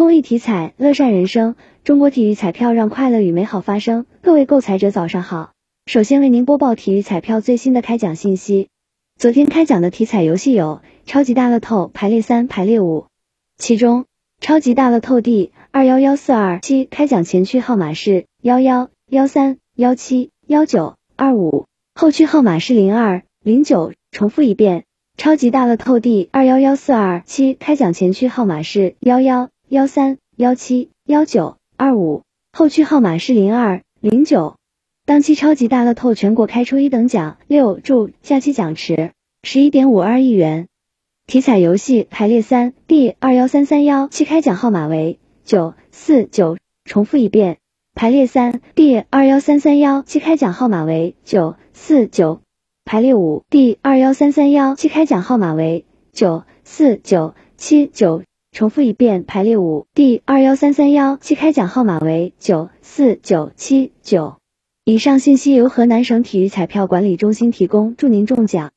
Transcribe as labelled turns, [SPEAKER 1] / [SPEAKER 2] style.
[SPEAKER 1] 公益体彩，乐善人生。中国体育彩票让快乐与美好发生。各位购彩者，早上好。首先为您播报体育彩票最新的开奖信息。昨天开奖的体彩游戏有超级大乐透排列三、排列五，其中超级大乐透第二幺幺四二七开奖前区号码是幺幺幺三幺七幺九二五，后区号码是零二零九。重复一遍，超级大乐透第二幺幺四二七开奖前区号码是幺幺幺三幺七幺九二五，后区号码是零二零九。当期超级大乐透全国开出一等奖六注，下期奖池十一点五二亿元。体彩游戏排列三第二幺三三幺七开奖号码为九四九。重复一遍，排列三第二幺三三幺七开奖号码为九四九。排列五第二幺三三幺七开奖号码为九四九七九，重复一遍。排列五第二幺三三幺七开奖号码为九四九七九。以上信息由河南省体育彩票管理中心提供，祝您中奖。